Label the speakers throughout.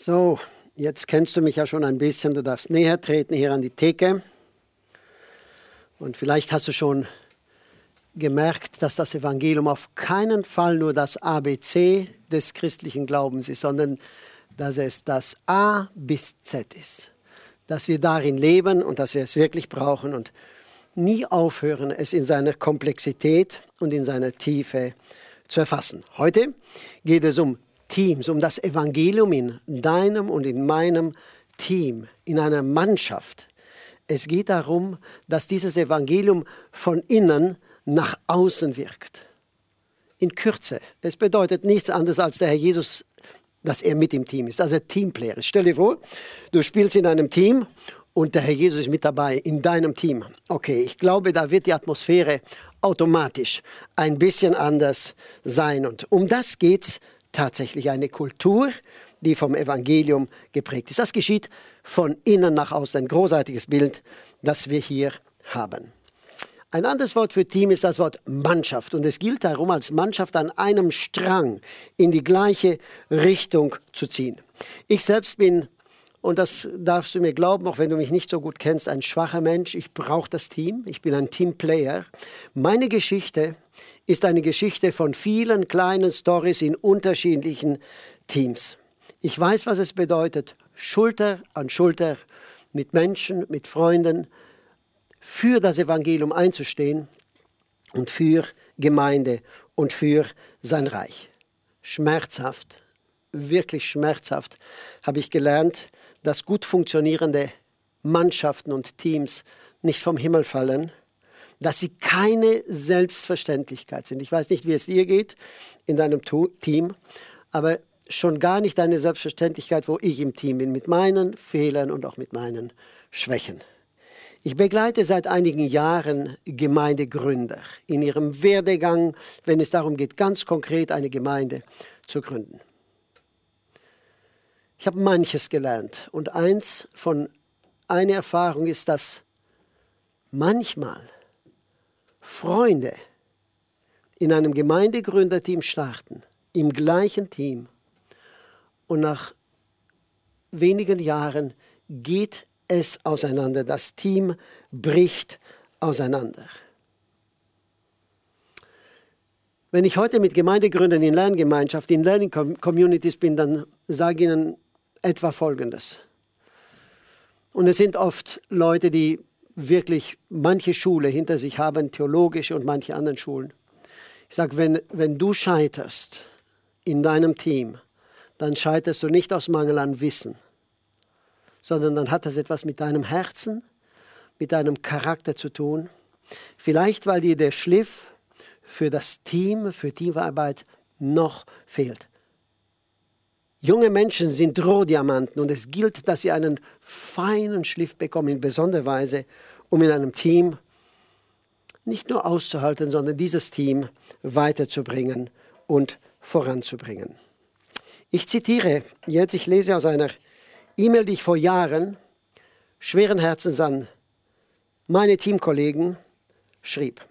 Speaker 1: So, jetzt kennst du mich ja schon ein bisschen. Du darfst näher treten hier an die Theke. Und vielleicht hast du schon gemerkt, dass das Evangelium auf keinen Fall nur das ABC des christlichen Glaubens ist, sondern dass es das A bis Z ist. Dass wir darin leben und dass wir es wirklich brauchen und nie aufhören, es in seiner Komplexität und in seiner Tiefe zu erfassen. Heute geht es um Teams, um das Evangelium in deinem und in meinem Team, in einer Mannschaft. Es geht darum, dass dieses Evangelium von innen nach außen wirkt. In Kürze. Es bedeutet nichts anderes als der Herr Jesus, dass er mit im Team ist, dass er Teamplayer ist. Stell dir vor, du spielst in einem Team und der Herr Jesus ist mit dabei in deinem Team. Okay, ich glaube, da wird die Atmosphäre automatisch ein bisschen anders sein. Und um das geht es tatsächlich eine Kultur, die vom Evangelium geprägt ist. Das geschieht von innen nach außen. Ein großartiges Bild, das wir hier haben. Ein anderes Wort für Team ist das Wort Mannschaft. Und es gilt darum, als Mannschaft an einem Strang in die gleiche Richtung zu ziehen. Ich selbst bin, und das darfst du mir glauben, auch wenn du mich nicht so gut kennst, ein schwacher Mensch. Ich brauche das Team. Ich bin ein Teamplayer. Meine Geschichte ist eine Geschichte von vielen kleinen Stories in unterschiedlichen Teams. Ich weiß, was es bedeutet, Schulter an Schulter mit Menschen, mit Freunden für das Evangelium einzustehen und für Gemeinde und für sein Reich. Schmerzhaft, wirklich schmerzhaft habe ich gelernt, dass gut funktionierende Mannschaften und Teams nicht vom Himmel fallen, dass sie keine Selbstverständlichkeit sind. Ich weiß nicht, wie es dir geht in deinem Team, aber schon gar nicht eine Selbstverständlichkeit, wo ich im Team bin, mit meinen Fehlern und auch mit meinen Schwächen. Ich begleite seit einigen Jahren Gemeindegründer in ihrem Werdegang, wenn es darum geht, ganz konkret eine Gemeinde zu gründen. Ich habe manches gelernt und eins von einer Erfahrung ist, dass manchmal Freunde in einem Gemeindegründerteam starten, im gleichen Team. Und nach wenigen Jahren geht es auseinander. Das Team bricht auseinander. Wenn ich heute mit Gemeindegründern in Lerngemeinschaft, in Learning Communities bin, dann sage ich Ihnen etwa Folgendes. Und es sind oft Leute, die wirklich manche Schule hinter sich haben, theologische und manche anderen Schulen. Ich sage, wenn, wenn du scheiterst in deinem Team, dann scheiterst du nicht aus Mangel an Wissen, sondern dann hat das etwas mit deinem Herzen, mit deinem Charakter zu tun. Vielleicht, weil dir der Schliff für das Team, für Teamarbeit noch fehlt. Junge Menschen sind Rohdiamanten und es gilt, dass sie einen feinen Schliff bekommen, in besonderer Weise, um in einem Team nicht nur auszuhalten, sondern dieses Team weiterzubringen und voranzubringen. Ich zitiere jetzt, ich lese aus einer E-Mail, die ich vor Jahren schweren Herzens an meine Teamkollegen schrieb.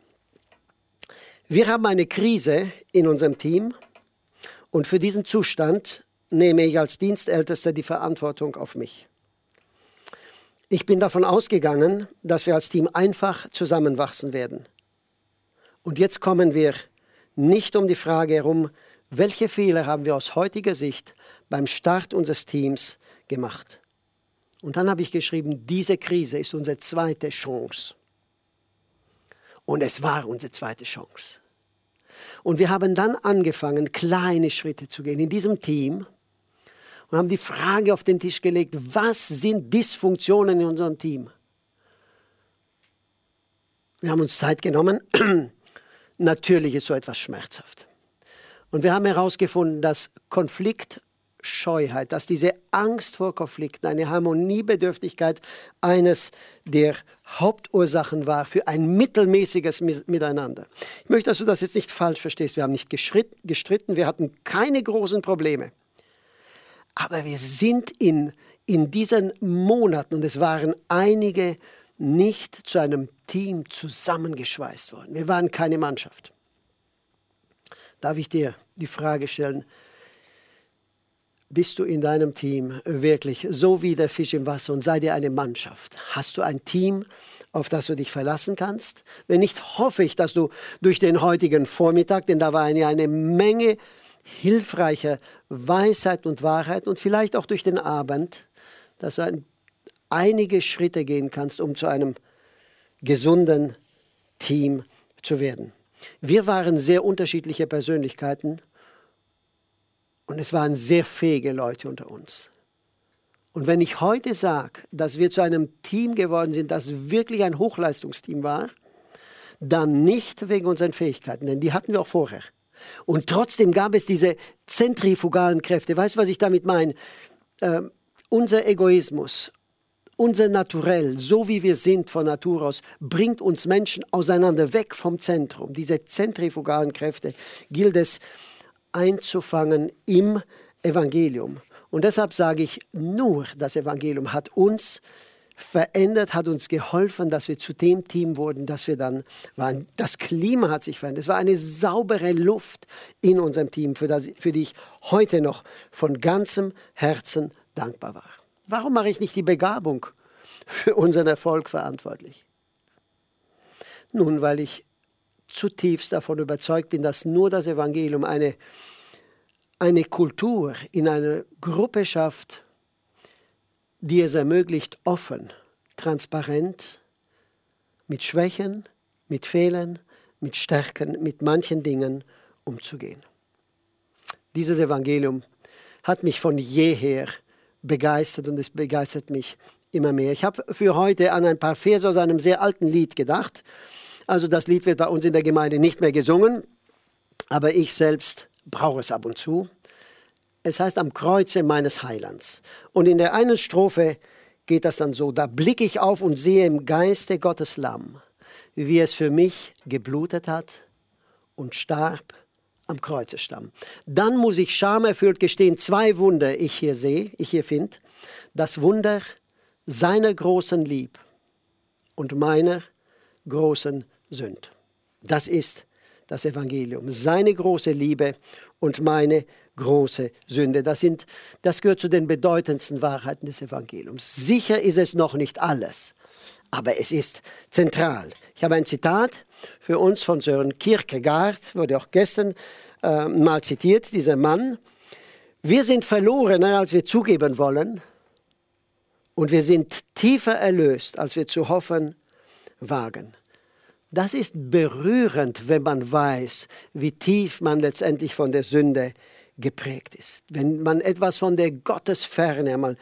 Speaker 1: Wir haben eine Krise in unserem Team und für diesen Zustand nehme ich als Dienstältester die Verantwortung auf mich. Ich bin davon ausgegangen, dass wir als Team einfach zusammenwachsen werden. Und jetzt kommen wir nicht um die Frage herum, welche Fehler haben wir aus heutiger Sicht beim Start unseres Teams gemacht. Und dann habe ich geschrieben, diese Krise ist unsere zweite Chance. Und es war unsere zweite Chance. Und wir haben dann angefangen, kleine Schritte zu gehen in diesem Team und haben die Frage auf den Tisch gelegt, was sind Dysfunktionen in unserem Team? Wir haben uns Zeit genommen. Natürlich ist so etwas schmerzhaft. Und wir haben herausgefunden, dass Konfliktscheuheit, dass diese Angst vor Konflikten, eine Harmoniebedürftigkeit eines der Hauptursachen war für ein mittelmäßiges Miteinander. Ich möchte, dass du das jetzt nicht falsch verstehst. Wir haben nicht gestritten, wir hatten keine großen Probleme. Aber wir sind in, in diesen Monaten, und es waren einige, nicht zu einem Team zusammengeschweißt worden. Wir waren keine Mannschaft. Darf ich dir die Frage stellen, bist du in deinem Team wirklich so wie der Fisch im Wasser und sei dir eine Mannschaft? Hast du ein Team, auf das du dich verlassen kannst? Wenn nicht, hoffe ich, dass du durch den heutigen Vormittag, denn da war eine, eine Menge hilfreicher Weisheit und Wahrheit und vielleicht auch durch den Abend, dass du ein, einige Schritte gehen kannst, um zu einem gesunden Team zu werden. Wir waren sehr unterschiedliche Persönlichkeiten und es waren sehr fähige Leute unter uns. Und wenn ich heute sage, dass wir zu einem Team geworden sind, das wirklich ein Hochleistungsteam war, dann nicht wegen unseren Fähigkeiten, denn die hatten wir auch vorher. Und trotzdem gab es diese zentrifugalen Kräfte. Weißt du, was ich damit meine? Äh, unser Egoismus, unser Naturell, so wie wir sind von Natur aus, bringt uns Menschen auseinander, weg vom Zentrum. Diese zentrifugalen Kräfte gilt es einzufangen im Evangelium. Und deshalb sage ich, nur das Evangelium hat uns verändert, hat uns geholfen, dass wir zu dem Team wurden, das wir dann waren. Das Klima hat sich verändert. Es war eine saubere Luft in unserem Team, für, das, für die ich heute noch von ganzem Herzen dankbar war. Warum mache ich nicht die Begabung für unseren Erfolg verantwortlich? Nun, weil ich zutiefst davon überzeugt bin, dass nur das Evangelium eine, eine Kultur in einer Gruppe schafft, die es ermöglicht, offen, transparent, mit Schwächen, mit Fehlern, mit Stärken, mit manchen Dingen umzugehen. Dieses Evangelium hat mich von jeher begeistert und es begeistert mich immer mehr. Ich habe für heute an ein paar Verse aus einem sehr alten Lied gedacht. Also das Lied wird bei uns in der Gemeinde nicht mehr gesungen, aber ich selbst brauche es ab und zu. Es heißt am Kreuze meines Heilands. Und in der einen Strophe geht das dann so, da blicke ich auf und sehe im Geiste Gottes Lamm, wie es für mich geblutet hat und starb am Kreuzestamm. Dann muss ich schamerfüllt gestehen, zwei Wunder ich hier sehe, ich hier finde. Das Wunder seiner großen Lieb und meiner großen Sünd. Das ist das Evangelium, seine große Liebe und meine große Sünde. Das, sind, das gehört zu den bedeutendsten Wahrheiten des Evangeliums. Sicher ist es noch nicht alles, aber es ist zentral. Ich habe ein Zitat für uns von Sören Kierkegaard, wurde auch gestern äh, mal zitiert, dieser Mann. Wir sind verlorener, als wir zugeben wollen, und wir sind tiefer erlöst, als wir zu hoffen wagen. Das ist berührend, wenn man weiß, wie tief man letztendlich von der Sünde geprägt ist. Wenn man etwas von der Gottesferne einmal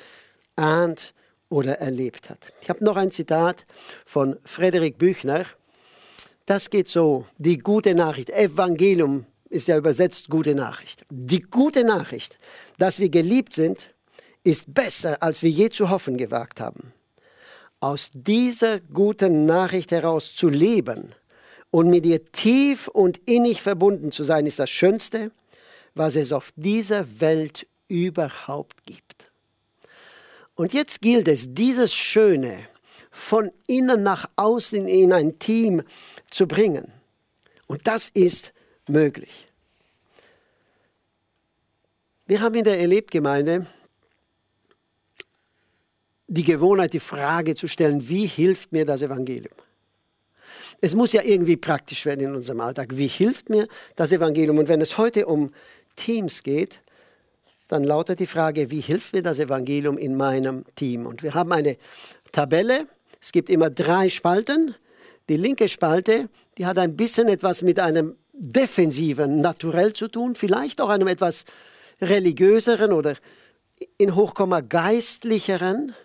Speaker 1: ahnt oder erlebt hat. Ich habe noch ein Zitat von Frederik Büchner. Das geht so, die gute Nachricht, Evangelium ist ja übersetzt gute Nachricht. Die gute Nachricht, dass wir geliebt sind, ist besser, als wir je zu hoffen gewagt haben aus dieser guten Nachricht heraus zu leben und mit ihr tief und innig verbunden zu sein, ist das Schönste, was es auf dieser Welt überhaupt gibt. Und jetzt gilt es, dieses Schöne von innen nach außen in ein Team zu bringen. Und das ist möglich. Wir haben in der Erlebgemeinde die Gewohnheit, die Frage zu stellen, wie hilft mir das Evangelium? Es muss ja irgendwie praktisch werden in unserem Alltag. Wie hilft mir das Evangelium? Und wenn es heute um Teams geht, dann lautet die Frage, wie hilft mir das Evangelium in meinem Team? Und wir haben eine Tabelle. Es gibt immer drei Spalten. Die linke Spalte, die hat ein bisschen etwas mit einem defensiven Naturell zu tun, vielleicht auch einem etwas religiöseren oder in Hochkomma geistlicheren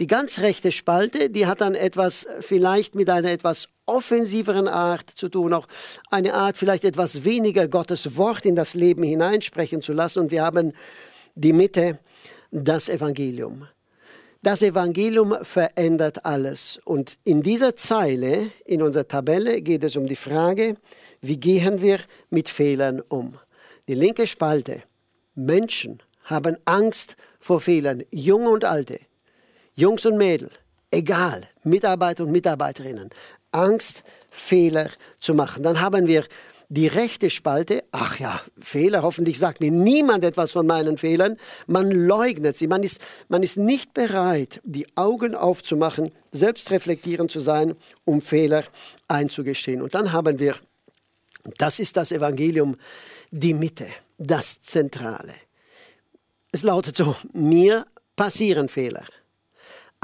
Speaker 1: die ganz rechte Spalte, die hat dann etwas vielleicht mit einer etwas offensiveren Art zu tun, auch eine Art vielleicht etwas weniger Gottes Wort in das Leben hineinsprechen zu lassen. Und wir haben die Mitte, das Evangelium. Das Evangelium verändert alles. Und in dieser Zeile, in unserer Tabelle, geht es um die Frage, wie gehen wir mit Fehlern um? Die linke Spalte. Menschen haben Angst vor Fehlern, junge und alte. Jungs und Mädels, egal, Mitarbeiter und Mitarbeiterinnen, Angst, Fehler zu machen. Dann haben wir Die rechte Spalte, ach ja, Fehler, hoffentlich sagt mir niemand etwas von meinen Fehlern. Man leugnet sie, man ist, man ist nicht bereit, die Augen aufzumachen, selbstreflektierend zu sein, um Fehler einzugestehen. Und dann haben wir, das ist das Evangelium, die Mitte, das Zentrale. Es lautet so, mir passieren Fehler.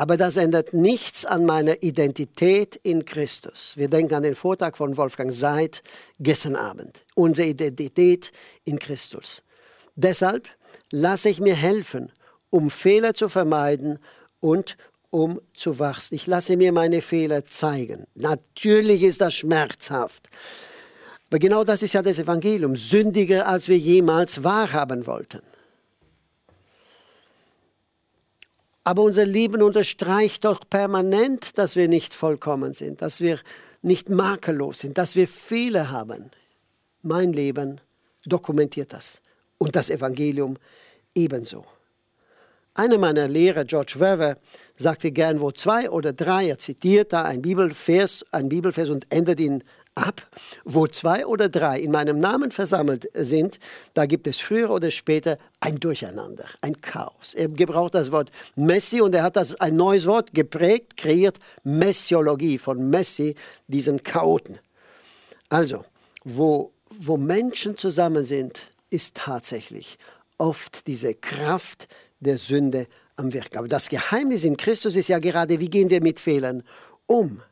Speaker 1: Aber das ändert nichts an meiner Identität in Christus. Wir denken an den Vortrag von Wolfgang Seid gestern Abend. Unsere Identität in Christus. Deshalb lasse ich mir helfen, um Fehler zu vermeiden und um zu wachsen. Ich lasse mir meine Fehler zeigen. Natürlich ist das schmerzhaft. Aber genau das ist ja das Evangelium. Sündiger, als wir jemals wahrhaben wollten. Aber unser Leben unterstreicht doch permanent, dass wir nicht vollkommen sind, dass wir nicht makellos sind, dass wir Fehler haben. Mein Leben dokumentiert das und das Evangelium ebenso. Einer meiner Lehrer, George Wever, sagte gern, wo zwei oder drei, er zitiert da ein Bibelvers, ein Bibelvers und ändert ihn ab, wo zwei oder drei in meinem Namen versammelt sind, da gibt es früher oder später ein Durcheinander, ein Chaos. Er gebraucht das Wort Messi und er hat das ein neues Wort geprägt, kreiert Messiologie von Messi, diesen Chaoten. Also, wo, wo Menschen zusammen sind, ist tatsächlich oft diese Kraft der Sünde am Wirken. Aber das Geheimnis in Christus ist ja gerade, wie gehen wir mit Fehlern um?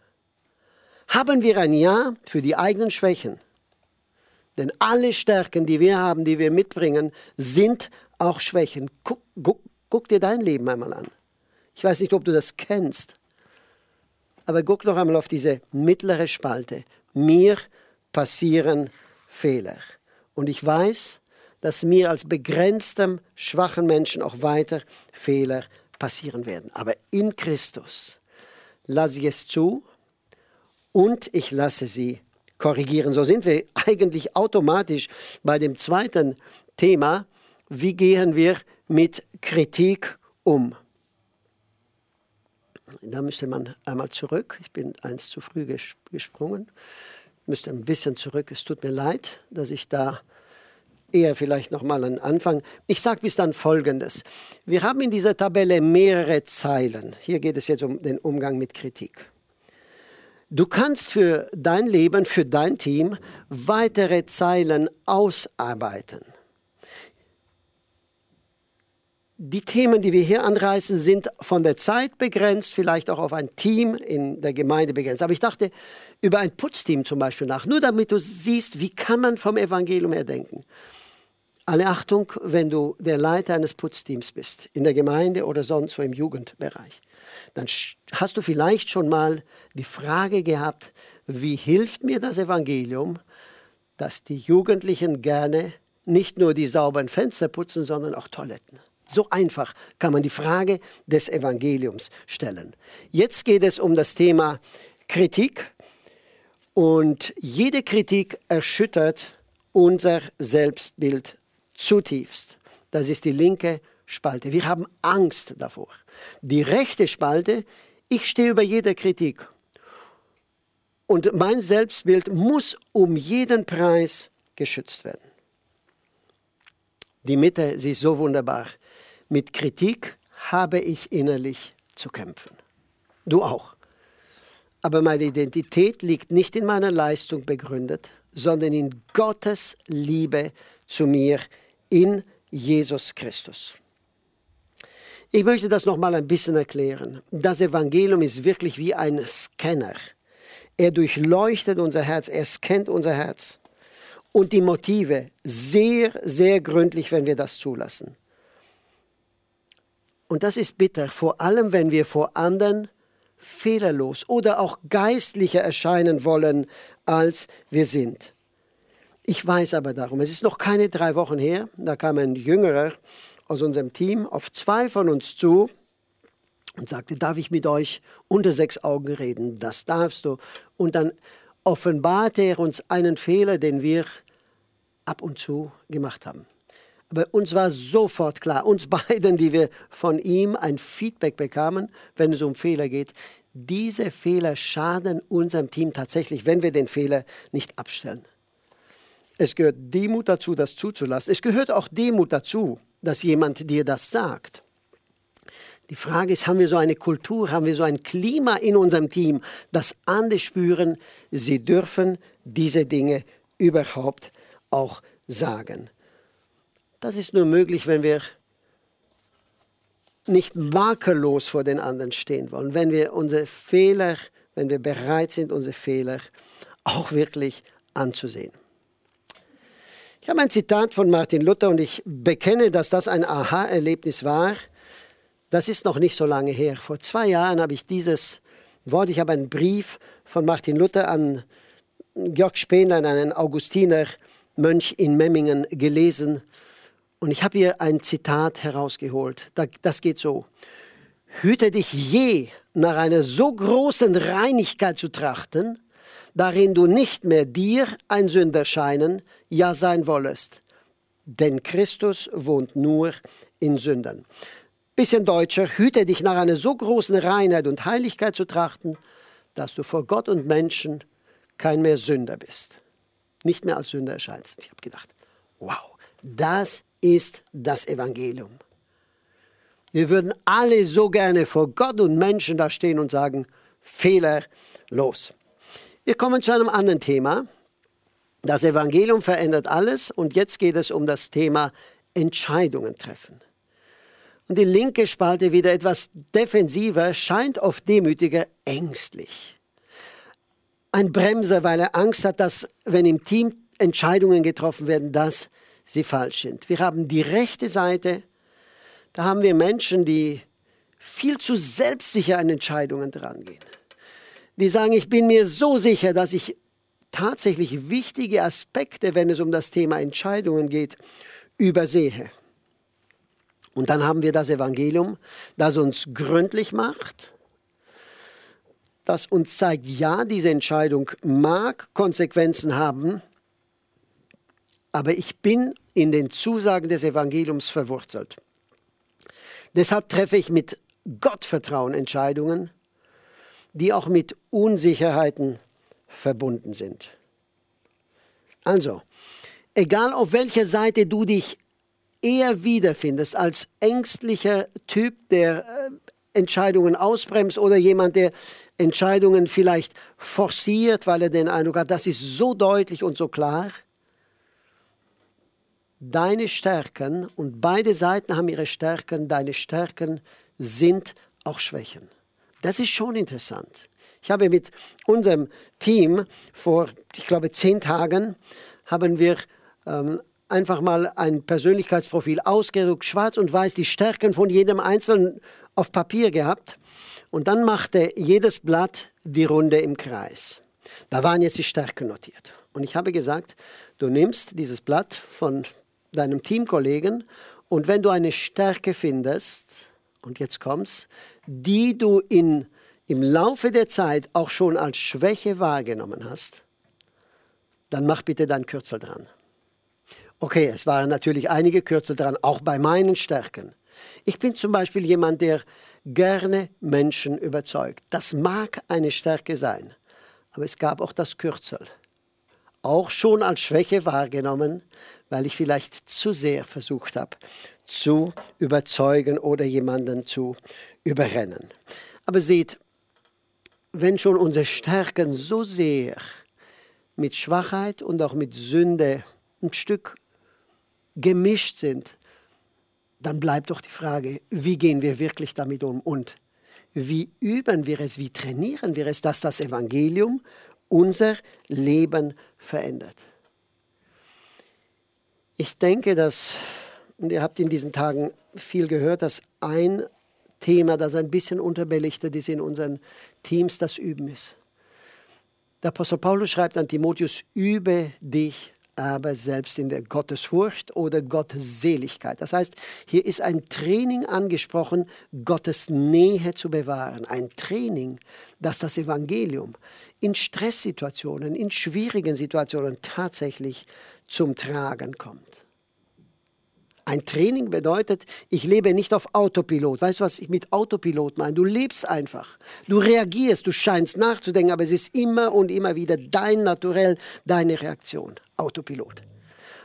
Speaker 1: Haben wir ein Ja für die eigenen Schwächen. Denn alle Stärken, die wir haben, die wir mitbringen, sind auch Schwächen. Guck, guck, guck, dir dein Leben einmal an. Ich weiß nicht, ob du das kennst, aber guck noch einmal auf diese mittlere Spalte. Mir passieren Fehler. Und ich weiß, dass mir als begrenztem, schwachen Menschen auch weiter Fehler passieren werden. Aber in Christus lasse ich es zu, und ich lasse sie korrigieren. So sind wir eigentlich automatisch bei dem zweiten Thema, wie gehen wir mit Kritik um. Da müsste man einmal zurück. Ich bin eins zu früh gesprungen. Müsste ein bisschen zurück. Es tut mir leid, dass ich da eher vielleicht noch mal einen Anfang. Ich sage bis dann Folgendes. Wir haben in dieser Tabelle mehrere Zeilen. Hier geht es jetzt um den Umgang mit Kritik. Du kannst für dein Leben, für dein Team weitere Zeilen ausarbeiten. Die Themen, die wir hier anreißen, sind von der Zeit begrenzt, vielleicht auch auf ein Team in der Gemeinde begrenzt. Aber ich dachte über ein Putzteam zum Beispiel nach, nur damit du siehst, wie kann man vom Evangelium her denken. Alle Achtung, wenn du der Leiter eines Putzteams bist, in der Gemeinde oder sonst wo im Jugendbereich dann hast du vielleicht schon mal die Frage gehabt, wie hilft mir das Evangelium, dass die Jugendlichen gerne nicht nur die sauberen Fenster putzen, sondern auch Toiletten. So einfach kann man die Frage des Evangeliums stellen. Jetzt geht es um das Thema Kritik und jede Kritik erschüttert unser Selbstbild zutiefst. Das ist die linke Spalte. Wir haben Angst davor. Die rechte Spalte, ich stehe über jeder Kritik. Und mein Selbstbild muss um jeden Preis geschützt werden. Die Mitte, sie ist so wunderbar. Mit Kritik habe ich innerlich zu kämpfen. Du auch. Aber meine Identität liegt nicht in meiner Leistung begründet, sondern in Gottes Liebe zu mir in Jesus Christus. Ich möchte das noch mal ein bisschen erklären. Das Evangelium ist wirklich wie ein Scanner. Er durchleuchtet unser Herz, er scannt unser Herz. Und die Motive sehr, sehr gründlich, wenn wir das zulassen. Und das ist bitter, vor allem wenn wir vor anderen fehlerlos oder auch geistlicher erscheinen wollen, als wir sind. Ich weiß aber darum, es ist noch keine drei Wochen her, da kam ein Jüngerer aus unserem Team auf zwei von uns zu und sagte, darf ich mit euch unter sechs Augen reden? Das darfst du. Und dann offenbarte er uns einen Fehler, den wir ab und zu gemacht haben. Aber uns war sofort klar, uns beiden, die wir von ihm ein Feedback bekamen, wenn es um Fehler geht, diese Fehler schaden unserem Team tatsächlich, wenn wir den Fehler nicht abstellen. Es gehört Demut dazu, das zuzulassen. Es gehört auch Demut dazu, dass jemand dir das sagt. Die Frage ist, haben wir so eine Kultur, haben wir so ein Klima in unserem Team, dass andere spüren, sie dürfen diese Dinge überhaupt auch sagen. Das ist nur möglich, wenn wir nicht makellos vor den anderen stehen wollen, wenn wir unsere Fehler, wenn wir bereit sind, unsere Fehler auch wirklich anzusehen. Ich habe ein Zitat von Martin Luther und ich bekenne, dass das ein Aha-Erlebnis war. Das ist noch nicht so lange her. Vor zwei Jahren habe ich dieses Wort, ich habe einen Brief von Martin Luther an Georg Spehner, einen Augustiner Mönch in Memmingen, gelesen. Und ich habe hier ein Zitat herausgeholt. Das geht so. Hüte dich je nach einer so großen Reinigkeit zu trachten, darin du nicht mehr dir ein Sünder scheinen, ja sein wollest. Denn Christus wohnt nur in Sündern bisschen deutscher, hüte dich nach einer so großen Reinheit und Heiligkeit zu trachten, dass du vor Gott und Menschen kein mehr Sünder bist. Nicht mehr als Sünder erscheinst. Ich habe gedacht, wow, das ist das Evangelium. Wir würden alle so gerne vor Gott und Menschen da stehen und sagen, fehlerlos. Wir kommen zu einem anderen Thema. Das Evangelium verändert alles und jetzt geht es um das Thema Entscheidungen treffen. Und die linke Spalte wieder etwas defensiver, scheint oft demütiger, ängstlich. Ein Bremser, weil er Angst hat, dass, wenn im Team Entscheidungen getroffen werden, dass sie falsch sind. Wir haben die rechte Seite, da haben wir Menschen, die viel zu selbstsicher an Entscheidungen drangehen. Die sagen, ich bin mir so sicher, dass ich tatsächlich wichtige Aspekte, wenn es um das Thema Entscheidungen geht, übersehe. Und dann haben wir das Evangelium, das uns gründlich macht, das uns zeigt, ja, diese Entscheidung mag Konsequenzen haben, aber ich bin in den Zusagen des Evangeliums verwurzelt. Deshalb treffe ich mit Gottvertrauen Entscheidungen, die auch mit Unsicherheiten verbunden sind. Also, egal auf welcher Seite du dich eher wiederfindest als ängstlicher Typ, der äh, Entscheidungen ausbremst oder jemand, der Entscheidungen vielleicht forciert, weil er den Eindruck hat, das ist so deutlich und so klar. Deine Stärken, und beide Seiten haben ihre Stärken, deine Stärken sind auch Schwächen. Das ist schon interessant. Ich habe mit unserem Team vor, ich glaube, zehn Tagen, haben wir ähm, einfach mal ein Persönlichkeitsprofil ausgedruckt, schwarz und weiß, die Stärken von jedem Einzelnen auf Papier gehabt. Und dann machte jedes Blatt die Runde im Kreis. Da waren jetzt die Stärken notiert. Und ich habe gesagt, du nimmst dieses Blatt von deinem Teamkollegen und wenn du eine Stärke findest, und jetzt kommst, die du in, im Laufe der Zeit auch schon als Schwäche wahrgenommen hast, dann mach bitte dein Kürzel dran. Okay, es waren natürlich einige Kürzel dran, auch bei meinen Stärken. Ich bin zum Beispiel jemand, der gerne Menschen überzeugt. Das mag eine Stärke sein, aber es gab auch das Kürzel. Auch schon als Schwäche wahrgenommen, weil ich vielleicht zu sehr versucht habe, zu überzeugen oder jemanden zu überrennen. Aber seht, wenn schon unsere Stärken so sehr mit Schwachheit und auch mit Sünde ein Stück gemischt sind, dann bleibt doch die Frage, wie gehen wir wirklich damit um und wie üben wir es, wie trainieren wir es, dass das Evangelium unser Leben verändert. Ich denke, dass, und ihr habt in diesen Tagen viel gehört, dass ein Thema, das ein bisschen unterbelichtet ist in unseren Teams, das Üben ist. Der Apostel Paulus schreibt an Timotheus, übe dich aber selbst in der Gottesfurcht oder Gottseligkeit. Das heißt, hier ist ein Training angesprochen, Gottes Nähe zu bewahren. Ein Training, dass das Evangelium in Stresssituationen, in schwierigen Situationen tatsächlich zum Tragen kommt. Ein Training bedeutet, ich lebe nicht auf Autopilot. Weißt du, was ich mit Autopilot meine? Du lebst einfach. Du reagierst, du scheinst nachzudenken, aber es ist immer und immer wieder dein Naturell, deine Reaktion. Autopilot.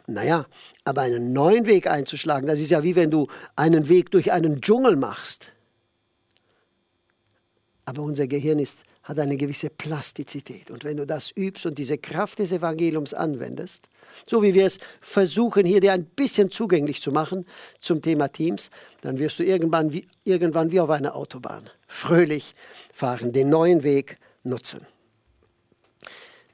Speaker 1: Naja, aber einen neuen Weg einzuschlagen, das ist ja wie wenn du einen Weg durch einen Dschungel machst. Aber unser Gehirn ist, hat eine gewisse Plastizität. Und wenn du das übst und diese Kraft des Evangeliums anwendest, so wie wir es versuchen, hier dir ein bisschen zugänglich zu machen zum Thema Teams, dann wirst du irgendwann wie, irgendwann wie auf einer Autobahn fröhlich fahren, den neuen Weg nutzen.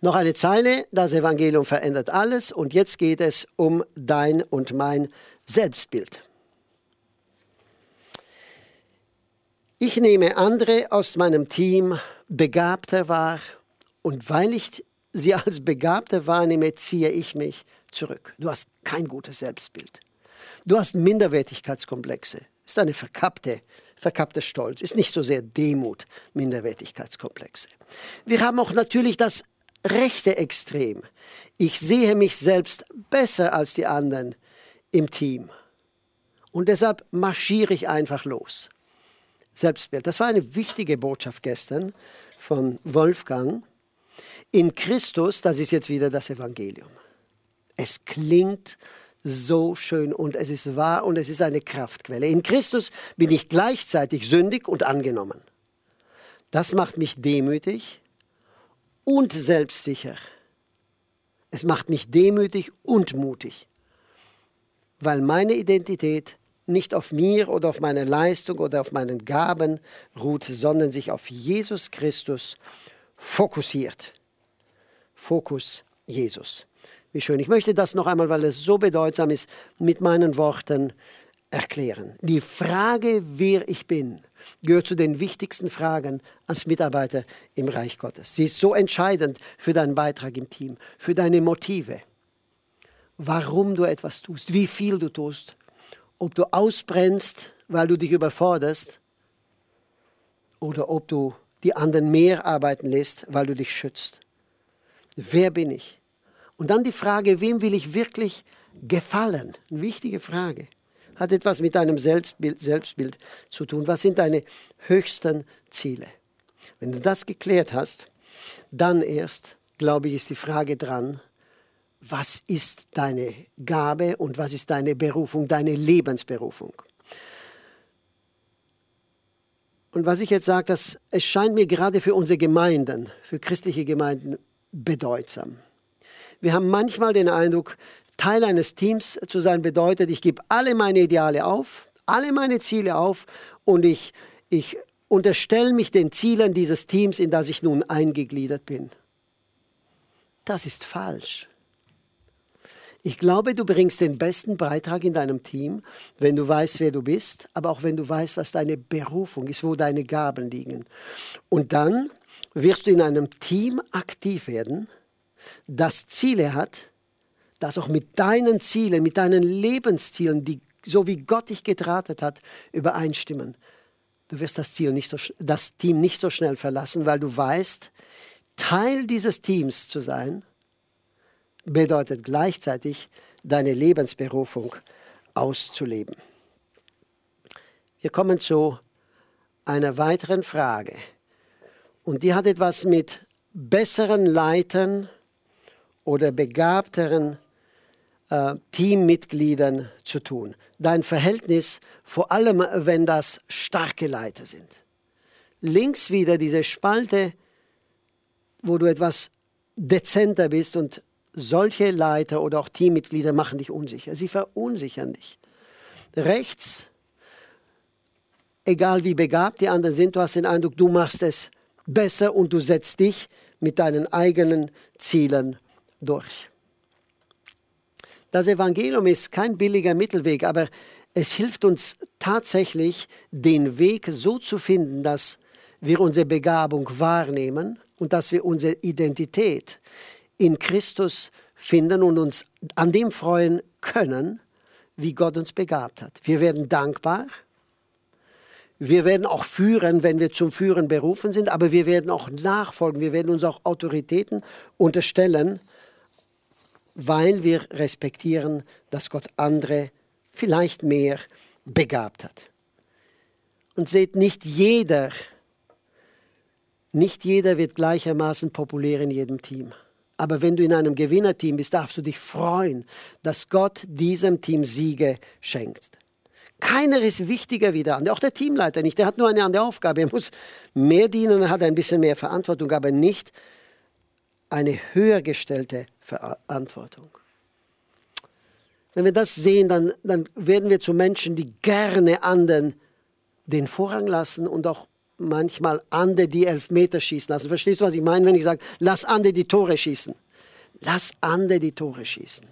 Speaker 1: Noch eine Zeile, das Evangelium verändert alles und jetzt geht es um dein und mein Selbstbild. Ich nehme andere aus meinem Team begabter wahr und weil ich sie als begabter wahrnehme, ziehe ich mich zurück. Du hast kein gutes Selbstbild. Du hast Minderwertigkeitskomplexe. Ist eine verkappte, verkappter Stolz. Ist nicht so sehr Demut, Minderwertigkeitskomplexe. Wir haben auch natürlich das rechte Extrem. Ich sehe mich selbst besser als die anderen im Team. Und deshalb marschiere ich einfach los. Selbstbild. Das war eine wichtige Botschaft gestern von Wolfgang. In Christus, das ist jetzt wieder das Evangelium. Es klingt so schön und es ist wahr und es ist eine Kraftquelle. In Christus bin ich gleichzeitig sündig und angenommen. Das macht mich demütig und selbstsicher. Es macht mich demütig und mutig, weil meine Identität nicht auf mir oder auf meine Leistung oder auf meinen Gaben ruht, sondern sich auf Jesus Christus fokussiert. Fokus Jesus. Wie schön. Ich möchte das noch einmal, weil es so bedeutsam ist, mit meinen Worten erklären. Die Frage, wer ich bin, gehört zu den wichtigsten Fragen als Mitarbeiter im Reich Gottes. Sie ist so entscheidend für deinen Beitrag im Team, für deine Motive, warum du etwas tust, wie viel du tust ob du ausbrennst, weil du dich überforderst, oder ob du die anderen mehr arbeiten lässt, weil du dich schützt. Wer bin ich? Und dann die Frage, wem will ich wirklich gefallen? Eine wichtige Frage. Hat etwas mit deinem Selbstbild, Selbstbild zu tun. Was sind deine höchsten Ziele? Wenn du das geklärt hast, dann erst, glaube ich, ist die Frage dran, was ist deine Gabe und was ist deine Berufung, deine Lebensberufung. Und was ich jetzt sage, das, es scheint mir gerade für unsere Gemeinden, für christliche Gemeinden bedeutsam. Wir haben manchmal den Eindruck, Teil eines Teams zu sein bedeutet, ich gebe alle meine Ideale auf, alle meine Ziele auf und ich, ich unterstelle mich den Zielen dieses Teams, in das ich nun eingegliedert bin. Das ist falsch. Ich glaube, du bringst den besten Beitrag in deinem Team, wenn du weißt, wer du bist, aber auch wenn du weißt, was deine Berufung ist, wo deine Gaben liegen. Und dann wirst du in einem Team aktiv werden, das Ziele hat, das auch mit deinen Zielen, mit deinen Lebenszielen, die so wie Gott dich gedrahtet hat, übereinstimmen. Du wirst das, Ziel nicht so, das Team nicht so schnell verlassen, weil du weißt, Teil dieses Teams zu sein bedeutet gleichzeitig deine Lebensberufung auszuleben. Wir kommen zu einer weiteren Frage. Und die hat etwas mit besseren Leitern oder begabteren äh, Teammitgliedern zu tun. Dein Verhältnis, vor allem wenn das starke Leiter sind. Links wieder diese Spalte, wo du etwas dezenter bist und solche Leiter oder auch Teammitglieder machen dich unsicher. Sie verunsichern dich. Rechts, egal wie begabt die anderen sind, du hast den Eindruck, du machst es besser und du setzt dich mit deinen eigenen Zielen durch. Das Evangelium ist kein billiger Mittelweg, aber es hilft uns tatsächlich, den Weg so zu finden, dass wir unsere Begabung wahrnehmen und dass wir unsere Identität in Christus finden und uns an dem freuen können, wie Gott uns begabt hat. Wir werden dankbar. Wir werden auch führen, wenn wir zum Führen berufen sind, aber wir werden auch nachfolgen. Wir werden uns auch Autoritäten unterstellen, weil wir respektieren, dass Gott andere vielleicht mehr begabt hat. Und seht, nicht jeder, nicht jeder wird gleichermaßen populär in jedem Team. Aber wenn du in einem Gewinnerteam bist, darfst du dich freuen, dass Gott diesem Team Siege schenkt. Keiner ist wichtiger wie der andere, auch der Teamleiter nicht. Der hat nur eine andere Aufgabe. Er muss mehr dienen, hat ein bisschen mehr Verantwortung, aber nicht eine höher gestellte Verantwortung. Wenn wir das sehen, dann, dann werden wir zu Menschen, die gerne anderen den Vorrang lassen und auch manchmal andere die Elfmeter schießen lassen. Verstehst du, was ich meine, wenn ich sage, lass andere die Tore schießen? Lass andere die Tore schießen.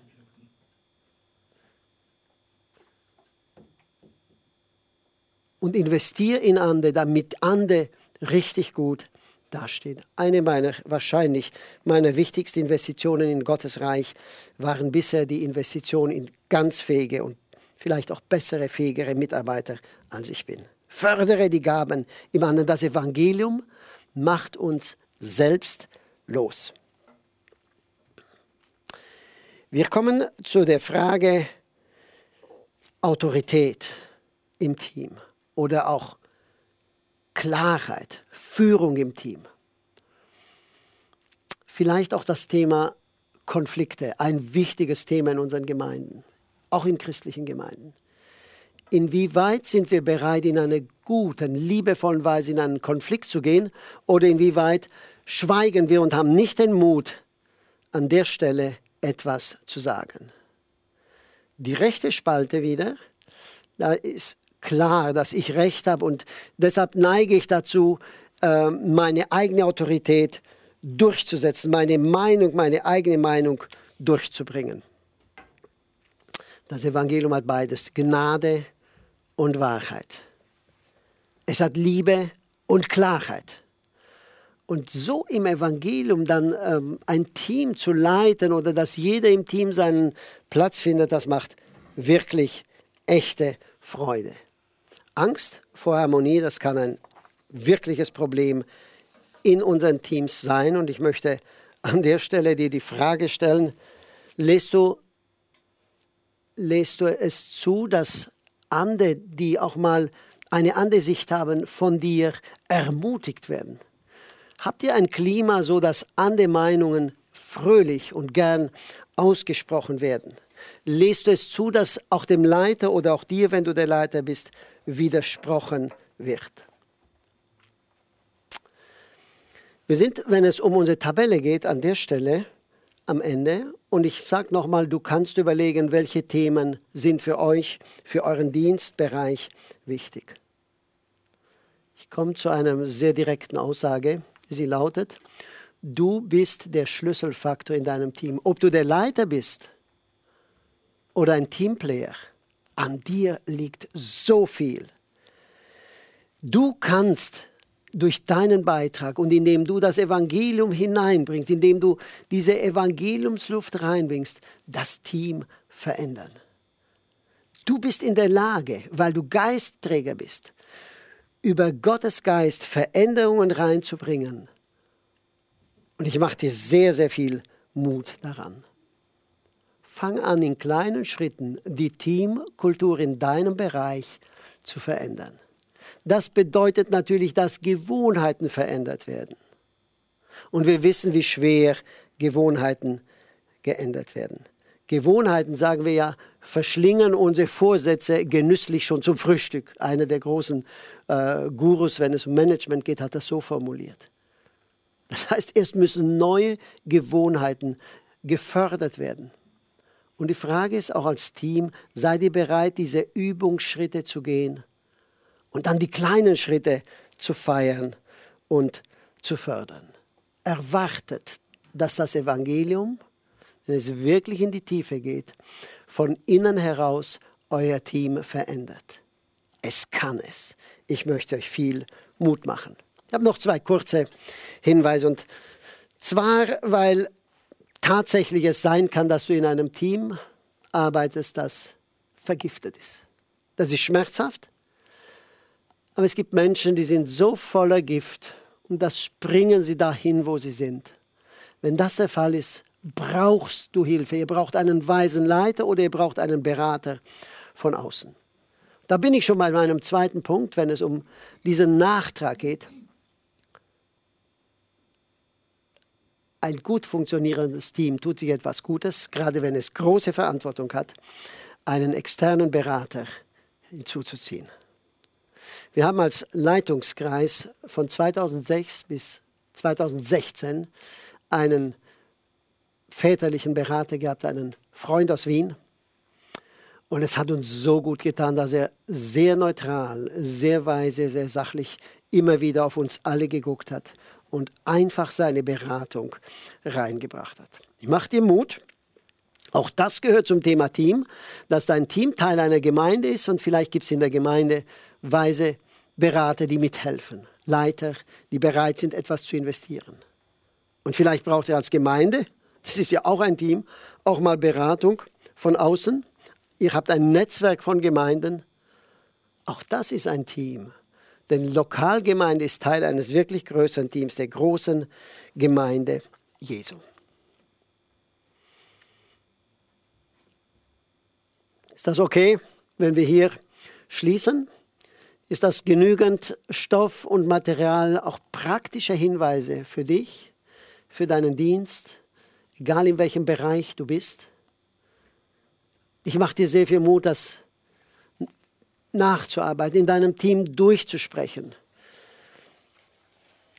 Speaker 1: Und investiere in andere, damit andere richtig gut dastehen. Eine meiner, wahrscheinlich meiner wichtigsten Investitionen in Gottes Reich waren bisher die Investitionen in ganz fähige und vielleicht auch bessere, fähigere Mitarbeiter, als ich bin. Fördere die Gaben im anderen. Das Evangelium macht uns selbst los. Wir kommen zu der Frage Autorität im Team oder auch Klarheit, Führung im Team. Vielleicht auch das Thema Konflikte, ein wichtiges Thema in unseren Gemeinden, auch in christlichen Gemeinden. Inwieweit sind wir bereit, in einer guten, liebevollen Weise in einen Konflikt zu gehen oder inwieweit schweigen wir und haben nicht den Mut, an der Stelle etwas zu sagen. Die rechte Spalte wieder, da ist klar, dass ich recht habe und deshalb neige ich dazu, ähm, meine eigene Autorität durchzusetzen, meine Meinung, meine eigene Meinung durchzubringen. Das Evangelium hat beides, Gnade und Wahrheit. Es hat Liebe und Klarheit. Und so im Evangelium dann ähm, ein Team zu leiten oder dass jeder im Team seinen Platz findet, das macht wirklich echte Freude. Angst vor Harmonie, das kann ein wirkliches Problem in unseren Teams sein. Und ich möchte an der Stelle dir die Frage stellen, lässt du, lässt du es zu, dass andere, die auch mal eine andere Sicht haben, von dir ermutigt werden? Habt ihr ein Klima, so dass andere Meinungen fröhlich und gern ausgesprochen werden? Lässt du es zu, dass auch dem Leiter oder auch dir, wenn du der Leiter bist, widersprochen wird. Wir sind, wenn es um unsere Tabelle geht, an der Stelle am Ende. Und ich sage nochmal, du kannst überlegen, welche Themen sind für euch, für euren Dienstbereich wichtig. Ich komme zu einer sehr direkten Aussage. Sie lautet, du bist der Schlüsselfaktor in deinem Team. Ob du der Leiter bist oder ein Teamplayer, an dir liegt so viel. Du kannst durch deinen Beitrag und indem du das Evangelium hineinbringst, indem du diese Evangeliumsluft reinbringst, das Team verändern. Du bist in der Lage, weil du Geistträger bist, über Gottes Geist Veränderungen reinzubringen. Und ich mache dir sehr, sehr viel Mut daran. Fang an, in kleinen Schritten die Teamkultur in deinem Bereich zu verändern. Das bedeutet natürlich, dass Gewohnheiten verändert werden. Und wir wissen, wie schwer Gewohnheiten geändert werden. Gewohnheiten, sagen wir ja, verschlingen unsere Vorsätze genüsslich schon zum Frühstück. Einer der großen äh, Gurus, wenn es um Management geht, hat das so formuliert. Das heißt, erst müssen neue Gewohnheiten gefördert werden. Und die Frage ist auch als Team, seid ihr bereit, diese Übungsschritte zu gehen und dann die kleinen Schritte zu feiern und zu fördern? Erwartet, dass das Evangelium, wenn es wirklich in die Tiefe geht, von innen heraus euer Team verändert. Es kann es. Ich möchte euch viel Mut machen. Ich habe noch zwei kurze Hinweise und zwar, weil tatsächlich es sein kann, dass du in einem Team arbeitest, das vergiftet ist. Das ist schmerzhaft, aber es gibt Menschen, die sind so voller Gift und das springen sie dahin, wo sie sind. Wenn das der Fall ist, brauchst du Hilfe. Ihr braucht einen weisen Leiter oder ihr braucht einen Berater von außen. Da bin ich schon bei meinem zweiten Punkt, wenn es um diesen Nachtrag geht. Ein gut funktionierendes Team tut sich etwas Gutes, gerade wenn es große Verantwortung hat, einen externen Berater hinzuzuziehen. Wir haben als Leitungskreis von 2006 bis 2016 einen väterlichen Berater gehabt, einen Freund aus Wien. Und es hat uns so gut getan, dass er sehr neutral, sehr weise, sehr sachlich immer wieder auf uns alle geguckt hat und einfach seine Beratung reingebracht hat. Ich mache dir Mut. Auch das gehört zum Thema Team, dass dein Team Teil einer Gemeinde ist und vielleicht gibt es in der Gemeinde weise Berater, die mithelfen, Leiter, die bereit sind, etwas zu investieren. Und vielleicht braucht ihr als Gemeinde, das ist ja auch ein Team, auch mal Beratung von außen. Ihr habt ein Netzwerk von Gemeinden. Auch das ist ein Team. Denn Lokalgemeinde ist Teil eines wirklich größeren Teams, der großen Gemeinde Jesu. Ist das okay, wenn wir hier schließen? Ist das genügend Stoff und Material, auch praktische Hinweise für dich, für deinen Dienst, egal in welchem Bereich du bist? Ich mache dir sehr viel Mut, das nachzuarbeiten, in deinem Team durchzusprechen.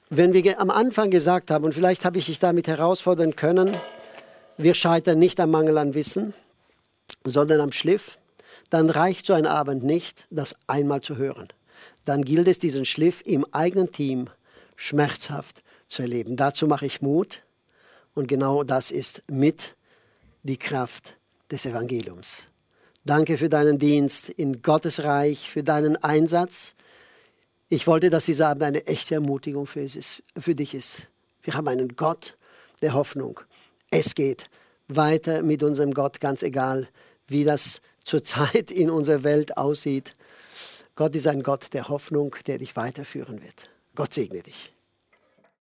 Speaker 1: Wenn wir am Anfang gesagt haben, und vielleicht habe ich dich damit herausfordern können, wir scheitern nicht am Mangel an Wissen, sondern am Schliff, dann reicht so ein Abend nicht, das einmal zu hören dann gilt es, diesen Schliff im eigenen Team schmerzhaft zu erleben. Dazu mache ich Mut und genau das ist mit die Kraft des Evangeliums. Danke für deinen Dienst in Gottes Reich, für deinen Einsatz. Ich wollte, dass dieser Abend eine echte Ermutigung für, ist, für dich ist. Wir haben einen Gott der Hoffnung. Es geht weiter mit unserem Gott, ganz egal, wie das zurzeit in unserer Welt aussieht. Gott ist ein Gott der Hoffnung, der dich weiterführen wird. Gott segne dich.